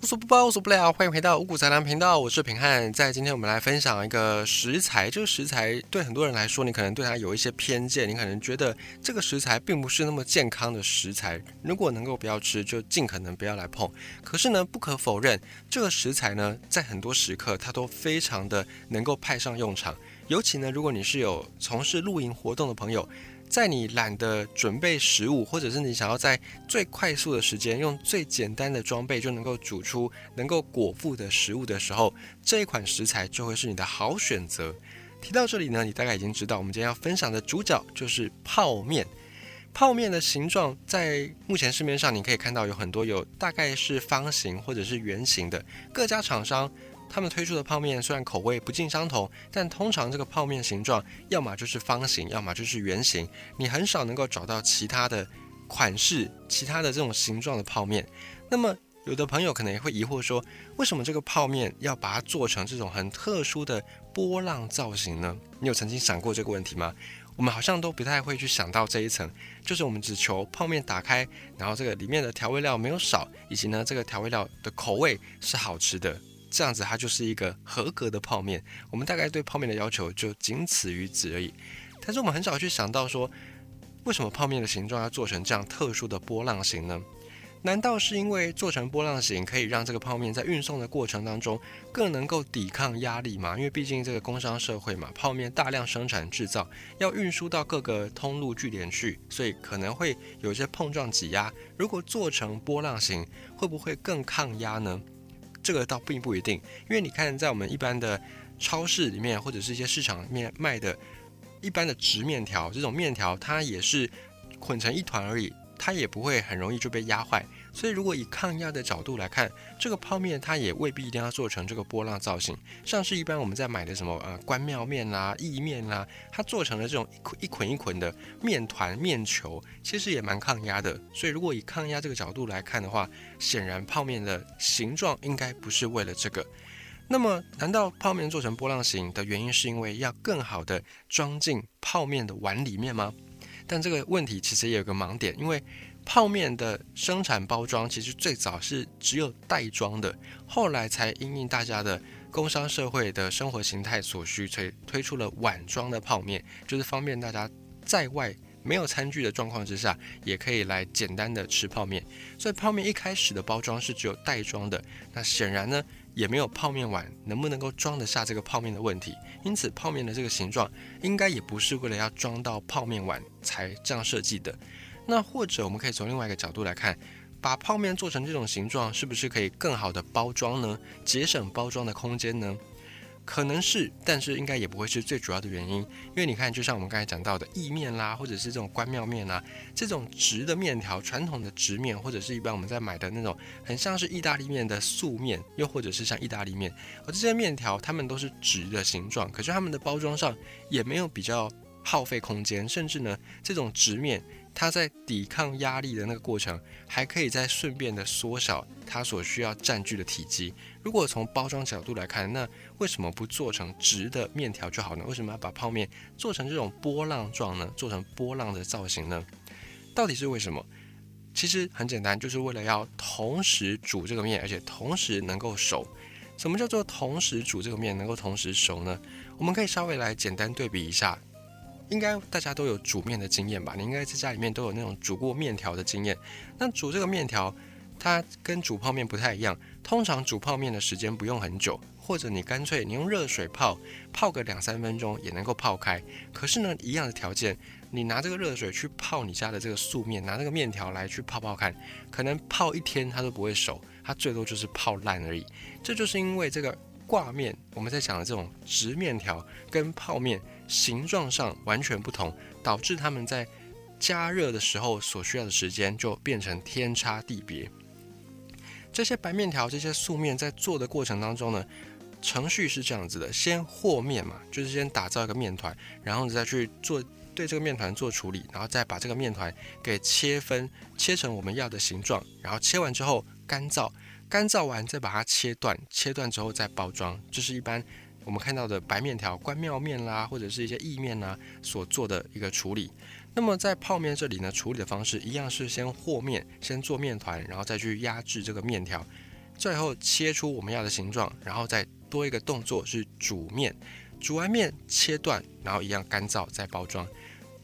无所不包，无所不了。欢迎回到五谷杂粮频道，我是平汉。在今天，我们来分享一个食材。这个食材对很多人来说，你可能对它有一些偏见，你可能觉得这个食材并不是那么健康的食材。如果能够不要吃，就尽可能不要来碰。可是呢，不可否认，这个食材呢，在很多时刻它都非常的能够派上用场。尤其呢，如果你是有从事露营活动的朋友。在你懒得准备食物，或者是你想要在最快速的时间用最简单的装备就能够煮出能够果腹的食物的时候，这一款食材就会是你的好选择。提到这里呢，你大概已经知道，我们今天要分享的主角就是泡面。泡面的形状在目前市面上你可以看到有很多，有大概是方形或者是圆形的，各家厂商。他们推出的泡面虽然口味不尽相同，但通常这个泡面形状要么就是方形，要么就是圆形。你很少能够找到其他的款式、其他的这种形状的泡面。那么，有的朋友可能也会疑惑说，为什么这个泡面要把它做成这种很特殊的波浪造型呢？你有曾经想过这个问题吗？我们好像都不太会去想到这一层，就是我们只求泡面打开，然后这个里面的调味料没有少，以及呢这个调味料的口味是好吃的。这样子，它就是一个合格的泡面。我们大概对泡面的要求就仅此于此而已。但是我们很少去想到说，为什么泡面的形状要做成这样特殊的波浪形呢？难道是因为做成波浪形可以让这个泡面在运送的过程当中更能够抵抗压力吗？因为毕竟这个工商社会嘛，泡面大量生产制造，要运输到各个通路据点去，所以可能会有一些碰撞挤压。如果做成波浪形，会不会更抗压呢？这个倒并不一定，因为你看，在我们一般的超市里面，或者是一些市场里面卖的，一般的直面条，这种面条它也是捆成一团而已，它也不会很容易就被压坏。所以，如果以抗压的角度来看，这个泡面它也未必一定要做成这个波浪造型。像是一般我们在买的什么呃关庙面啦、意面啦，它做成了这种一捆一捆一捆的面团面球，其实也蛮抗压的。所以，如果以抗压这个角度来看的话，显然泡面的形状应该不是为了这个。那么，难道泡面做成波浪形的原因是因为要更好的装进泡面的碗里面吗？但这个问题其实也有个盲点，因为。泡面的生产包装其实最早是只有袋装的，后来才因应大家的工商社会的生活形态所需，推推出了碗装的泡面，就是方便大家在外没有餐具的状况之下，也可以来简单的吃泡面。所以泡面一开始的包装是只有袋装的，那显然呢也没有泡面碗能不能够装得下这个泡面的问题，因此泡面的这个形状应该也不是为了要装到泡面碗才这样设计的。那或者我们可以从另外一个角度来看，把泡面做成这种形状，是不是可以更好的包装呢？节省包装的空间呢？可能是，但是应该也不会是最主要的原因。因为你看，就像我们刚才讲到的意面啦，或者是这种关庙面啦，这种直的面条，传统的直面，或者是一般我们在买的那种很像是意大利面的素面，又或者是像意大利面，而这些面条它们都是直的形状，可是它们的包装上也没有比较耗费空间，甚至呢，这种直面。它在抵抗压力的那个过程，还可以再顺便的缩小它所需要占据的体积。如果从包装角度来看，那为什么不做成直的面条就好呢？为什么要把泡面做成这种波浪状呢？做成波浪的造型呢？到底是为什么？其实很简单，就是为了要同时煮这个面，而且同时能够熟。什么叫做同时煮这个面能够同时熟呢？我们可以稍微来简单对比一下。应该大家都有煮面的经验吧？你应该在家里面都有那种煮过面条的经验。那煮这个面条，它跟煮泡面不太一样。通常煮泡面的时间不用很久，或者你干脆你用热水泡，泡个两三分钟也能够泡开。可是呢，一样的条件，你拿这个热水去泡你家的这个素面，拿那个面条来去泡泡看，可能泡一天它都不会熟，它最多就是泡烂而已。这就是因为这个挂面，我们在讲的这种直面条跟泡面。形状上完全不同，导致他们在加热的时候所需要的时间就变成天差地别。这些白面条、这些素面在做的过程当中呢，程序是这样子的：先和面嘛，就是先打造一个面团，然后你再去做对这个面团做处理，然后再把这个面团给切分，切成我们要的形状，然后切完之后干燥，干燥完再把它切断，切断之后再包装，这是一般。我们看到的白面条、关庙面啦，或者是一些意面啦，所做的一个处理。那么在泡面这里呢，处理的方式一样是先和面，先做面团，然后再去压制这个面条。最后切出我们要的形状，然后再多一个动作是煮面，煮完面切断，然后一样干燥再包装，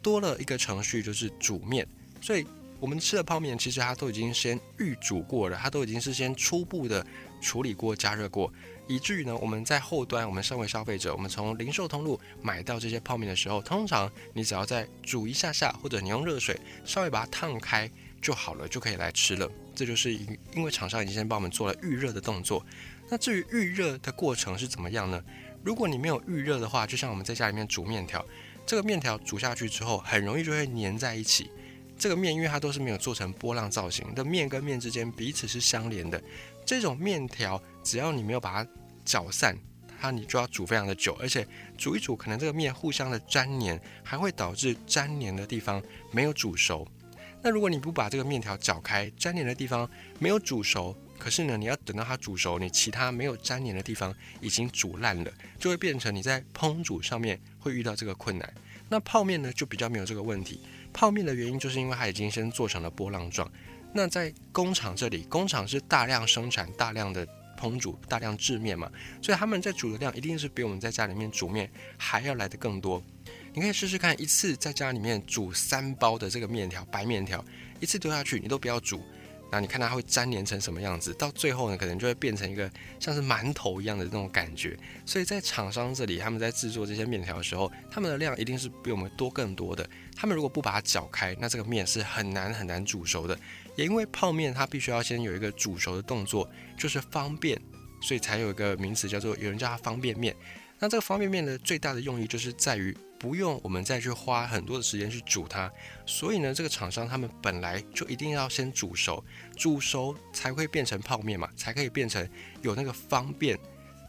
多了一个程序就是煮面。所以我们吃的泡面其实它都已经先预煮过了，它都已经是先初步的处理过、加热过。以至于呢，我们在后端，我们身为消费者，我们从零售通路买到这些泡面的时候，通常你只要再煮一下下，或者你用热水稍微把它烫开就好了，就可以来吃了。这就是因为厂商已经先帮我们做了预热的动作。那至于预热的过程是怎么样呢？如果你没有预热的话，就像我们在家里面煮面条，这个面条煮下去之后，很容易就会粘在一起。这个面因为它都是没有做成波浪造型的，面跟面之间彼此是相连的。这种面条，只要你没有把它搅散，它你就要煮非常的久，而且煮一煮，可能这个面互相的粘黏，还会导致粘黏的地方没有煮熟。那如果你不把这个面条搅开，粘黏的地方没有煮熟，可是呢，你要等到它煮熟，你其他没有粘黏的地方已经煮烂了，就会变成你在烹煮上面会遇到这个困难。那泡面呢，就比较没有这个问题。泡面的原因就是因为它已经先做成了波浪状。那在工厂这里，工厂是大量生产、大量的烹煮、大量制面嘛，所以他们在煮的量一定是比我们在家里面煮面还要来的更多。你可以试试看，一次在家里面煮三包的这个面条，白面条，一次丢下去，你都不要煮。那你看它会粘连成什么样子？到最后呢，可能就会变成一个像是馒头一样的那种感觉。所以在厂商这里，他们在制作这些面条的时候，他们的量一定是比我们多更多的。他们如果不把它搅开，那这个面是很难很难煮熟的。也因为泡面它必须要先有一个煮熟的动作，就是方便，所以才有一个名词叫做有人叫它方便面。那这个方便面的最大的用意就是在于。不用我们再去花很多的时间去煮它，所以呢，这个厂商他们本来就一定要先煮熟，煮熟才会变成泡面嘛，才可以变成有那个方便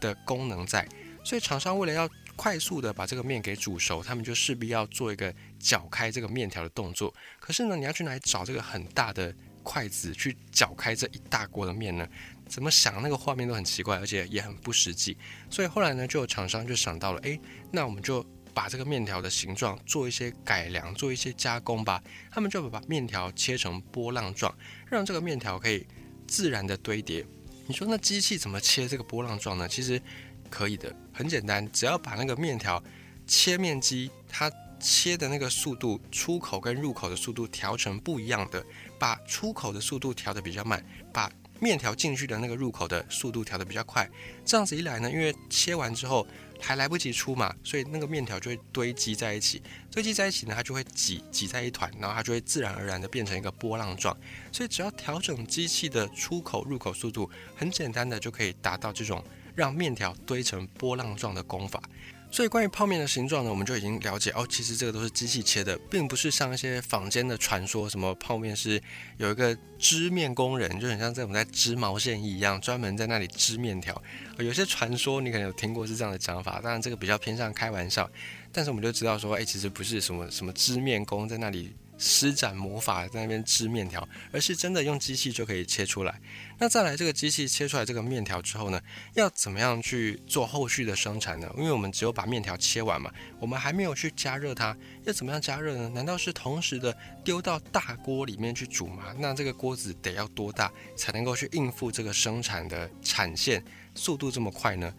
的功能在。所以厂商为了要快速的把这个面给煮熟，他们就势必要做一个搅开这个面条的动作。可是呢，你要去哪里找这个很大的筷子去搅开这一大锅的面呢？怎么想那个画面都很奇怪，而且也很不实际。所以后来呢，就有厂商就想到了，诶，那我们就。把这个面条的形状做一些改良，做一些加工吧。他们就把面条切成波浪状，让这个面条可以自然的堆叠。你说那机器怎么切这个波浪状呢？其实可以的，很简单，只要把那个面条切面机，它切的那个速度，出口跟入口的速度调成不一样的，把出口的速度调的比较慢，把面条进去的那个入口的速度调的比较快。这样子一来呢，因为切完之后。还来不及出嘛，所以那个面条就会堆积在一起，堆积在一起呢，它就会挤挤在一团，然后它就会自然而然的变成一个波浪状。所以只要调整机器的出口入口速度，很简单的就可以达到这种让面条堆成波浪状的功法。所以关于泡面的形状呢，我们就已经了解哦，其实这个都是机器切的，并不是像一些坊间的传说，什么泡面是有一个织面工人，就很像这种在织毛线一样，专门在那里织面条。有些传说你可能有听过是这样的讲法，当然这个比较偏向开玩笑，但是我们就知道说，哎，其实不是什么什么织面工在那里。施展魔法在那边织面条，而是真的用机器就可以切出来。那再来，这个机器切出来这个面条之后呢，要怎么样去做后续的生产呢？因为我们只有把面条切完嘛，我们还没有去加热它。要怎么样加热呢？难道是同时的丢到大锅里面去煮吗？那这个锅子得要多大才能够去应付这个生产的产线速度这么快呢？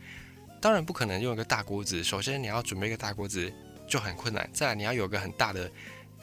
当然不可能用一个大锅子。首先你要准备一个大锅子就很困难，再来你要有个很大的。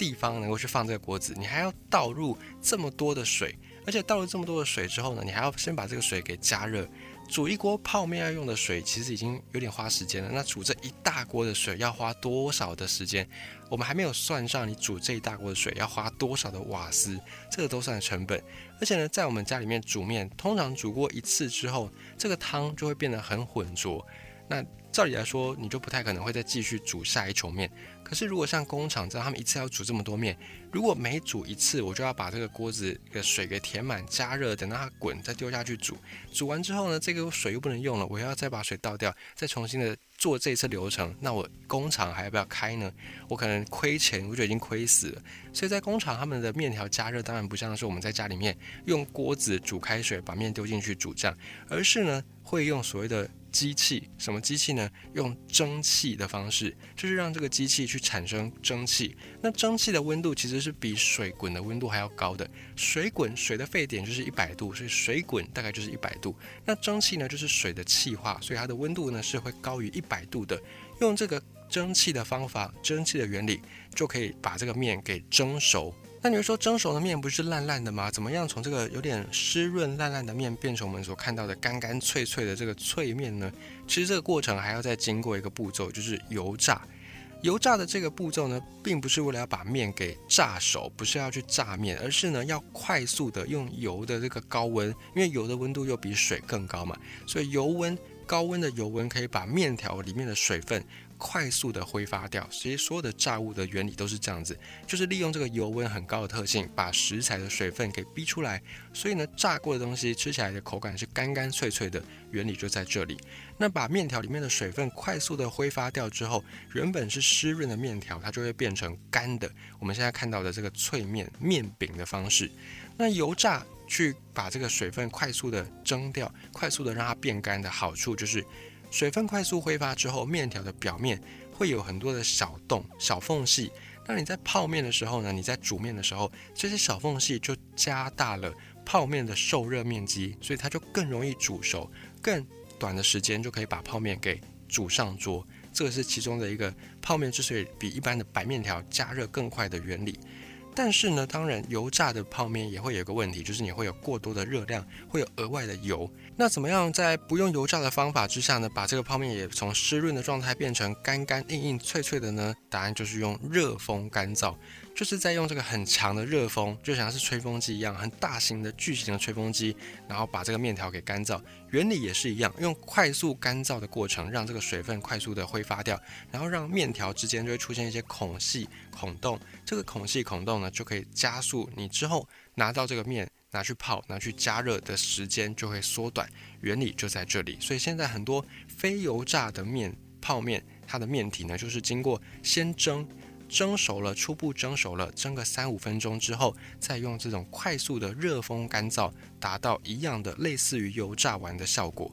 地方能够去放这个锅子，你还要倒入这么多的水，而且倒入这么多的水之后呢，你还要先把这个水给加热。煮一锅泡面要用的水，其实已经有点花时间了。那煮这一大锅的水要花多少的时间？我们还没有算上你煮这一大锅的水要花多少的瓦斯，这个都算成本。而且呢，在我们家里面煮面，通常煮过一次之后，这个汤就会变得很浑浊。那照理来说，你就不太可能会再继续煮下一球面。可是如果像工厂这样，他们一次要煮这么多面，如果每煮一次，我就要把这个锅子的水给填满、加热，等到它滚，再丢下去煮。煮完之后呢，这个水又不能用了，我要再把水倒掉，再重新的做这一次流程。那我工厂还要不要开呢？我可能亏钱，我就已经亏死了。所以在工厂，他们的面条加热当然不像是我们在家里面用锅子煮开水，把面丢进去煮这样，而是呢会用所谓的。机器什么机器呢？用蒸汽的方式，就是让这个机器去产生蒸汽。那蒸汽的温度其实是比水滚的温度还要高的。水滚水的沸点就是一百度，所以水滚大概就是一百度。那蒸汽呢，就是水的气化，所以它的温度呢是会高于一百度的。用这个蒸汽的方法，蒸汽的原理，就可以把这个面给蒸熟。那你会说蒸熟的面不是烂烂的吗？怎么样从这个有点湿润烂烂的面变成我们所看到的干干脆脆的这个脆面呢？其实这个过程还要再经过一个步骤，就是油炸。油炸的这个步骤呢，并不是为了要把面给炸熟，不是要去炸面，而是呢要快速的用油的这个高温，因为油的温度又比水更高嘛，所以油温高温的油温可以把面条里面的水分。快速的挥发掉，其实所有的炸物的原理都是这样子，就是利用这个油温很高的特性，把食材的水分给逼出来。所以呢，炸过的东西吃起来的口感是干干脆脆的，原理就在这里。那把面条里面的水分快速的挥发掉之后，原本是湿润的面条，它就会变成干的。我们现在看到的这个脆面面饼的方式，那油炸去把这个水分快速的蒸掉，快速的让它变干的好处就是。水分快速挥发之后，面条的表面会有很多的小洞、小缝隙。那你在泡面的时候呢？你在煮面的时候，这些小缝隙就加大了泡面的受热面积，所以它就更容易煮熟，更短的时间就可以把泡面给煮上桌。这个是其中的一个泡面之所以比一般的白面条加热更快的原理。但是呢，当然油炸的泡面也会有个问题，就是你会有过多的热量，会有额外的油。那怎么样在不用油炸的方法之下呢，把这个泡面也从湿润的状态变成干干硬硬脆脆的呢？答案就是用热风干燥。就是在用这个很强的热风，就像是吹风机一样，很大型的巨型的吹风机，然后把这个面条给干燥。原理也是一样，用快速干燥的过程，让这个水分快速的挥发掉，然后让面条之间就会出现一些孔隙、孔洞。这个孔隙、孔洞呢，就可以加速你之后拿到这个面拿去泡、拿去加热的时间就会缩短。原理就在这里。所以现在很多非油炸的面泡面，它的面体呢，就是经过先蒸。蒸熟了，初步蒸熟了，蒸个三五分钟之后，再用这种快速的热风干燥，达到一样的类似于油炸完的效果。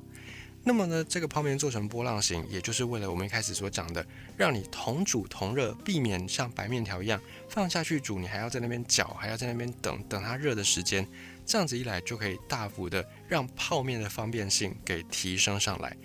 那么呢，这个泡面做成波浪形，也就是为了我们一开始所讲的，让你同煮同热，避免像白面条一样放下去煮，你还要在那边搅，还要在那边等等它热的时间。这样子一来，就可以大幅的让泡面的方便性给提升上来。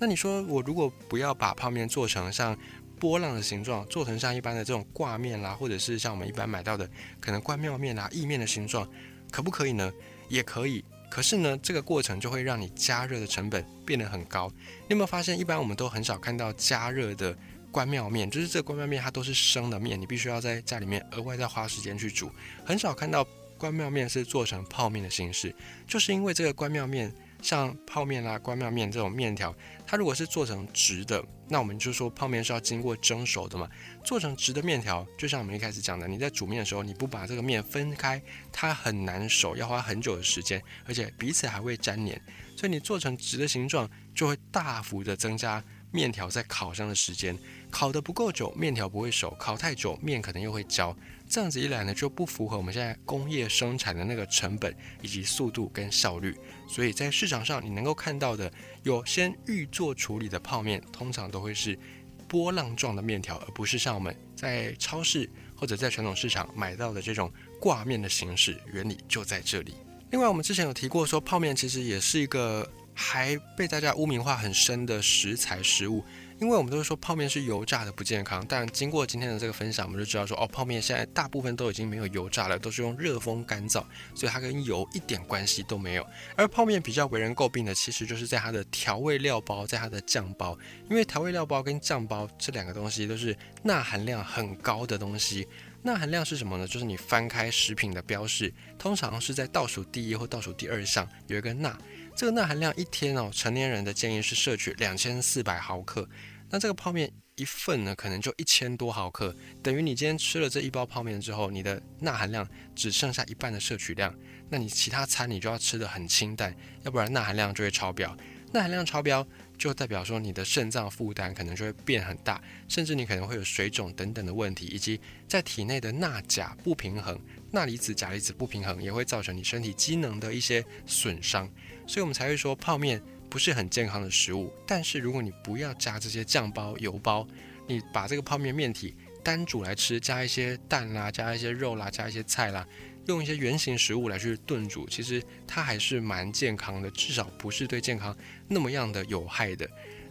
那你说，我如果不要把泡面做成像？波浪的形状做成像一般的这种挂面啦，或者是像我们一般买到的可能关庙面啊、意面的形状，可不可以呢？也可以。可是呢，这个过程就会让你加热的成本变得很高。你有没有发现，一般我们都很少看到加热的关庙面，就是这关庙面它都是生的面，你必须要在家里面额外再花时间去煮。很少看到关庙面是做成泡面的形式，就是因为这个关庙面。像泡面啦、关庙面这种面条，它如果是做成直的，那我们就说泡面是要经过蒸熟的嘛。做成直的面条，就像我们一开始讲的，你在煮面的时候，你不把这个面分开，它很难熟，要花很久的时间，而且彼此还会粘黏。所以你做成直的形状，就会大幅的增加面条在烤箱的时间。烤得不够久，面条不会熟；烤太久，面可能又会焦。这样子一来呢，就不符合我们现在工业生产的那个成本以及速度跟效率。所以在市场上，你能够看到的有先预做处理的泡面，通常都会是波浪状的面条，而不是像我们在超市或者在传统市场买到的这种挂面的形式。原理就在这里。另外，我们之前有提过，说泡面其实也是一个还被大家污名化很深的食材食物。因为我们都是说泡面是油炸的不健康，但经过今天的这个分享，我们就知道说哦，泡面现在大部分都已经没有油炸了，都是用热风干燥，所以它跟油一点关系都没有。而泡面比较为人诟病的，其实就是在它的调味料包，在它的酱包，因为调味料包跟酱包这两个东西都是钠含量很高的东西。钠含量是什么呢？就是你翻开食品的标示，通常是在倒数第一或倒数第二项有一个钠。这个钠含量一天哦，成年人的建议是摄取两千四百毫克。那这个泡面一份呢，可能就一千多毫克，等于你今天吃了这一包泡面之后，你的钠含量只剩下一半的摄取量。那你其他餐你就要吃的很清淡，要不然钠含量就会超标。钠含量超标就代表说你的肾脏负担可能就会变很大，甚至你可能会有水肿等等的问题，以及在体内的钠钾不平衡，钠离子钾离子不平衡也会造成你身体机能的一些损伤。所以我们才会说泡面不是很健康的食物。但是如果你不要加这些酱包、油包，你把这个泡面面体单煮来吃，加一些蛋啦，加一些肉啦，加一些菜啦，用一些原形食物来去炖煮，其实它还是蛮健康的，至少不是对健康那么样的有害的。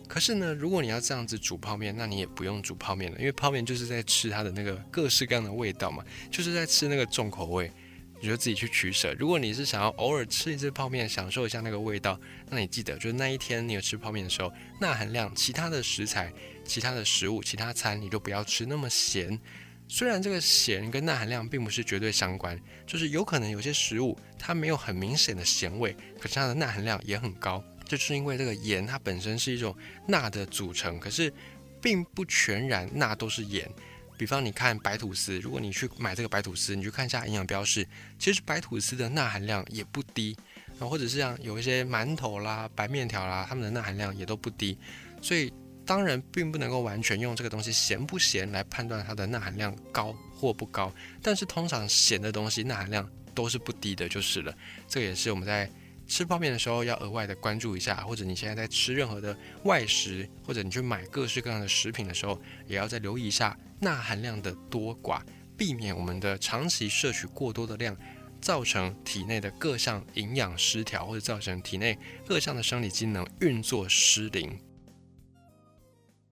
可是呢，如果你要这样子煮泡面，那你也不用煮泡面了，因为泡面就是在吃它的那个各式各样的味道嘛，就是在吃那个重口味。你就自己去取舍。如果你是想要偶尔吃一次泡面，享受一下那个味道，那你记得，就是那一天你有吃泡面的时候，钠含量、其他的食材、其他的食物、其他餐，你都不要吃那么咸。虽然这个咸跟钠含量并不是绝对相关，就是有可能有些食物它没有很明显的咸味，可是它的钠含量也很高。就是因为这个盐它本身是一种钠的组成，可是并不全然钠都是盐。比方你看白吐司，如果你去买这个白吐司，你去看一下营养标示，其实白吐司的钠含量也不低啊，或者是像有一些馒头啦、白面条啦，它们的钠含量也都不低，所以当然并不能够完全用这个东西咸不咸来判断它的钠含量高或不高，但是通常咸的东西钠含量都是不低的，就是了。这个也是我们在。吃泡面的时候要额外的关注一下，或者你现在在吃任何的外食，或者你去买各式各样的食品的时候，也要再留意一下钠含量的多寡，避免我们的长期摄取过多的量，造成体内的各项营养失调，或者造成体内各项的生理机能运作失灵。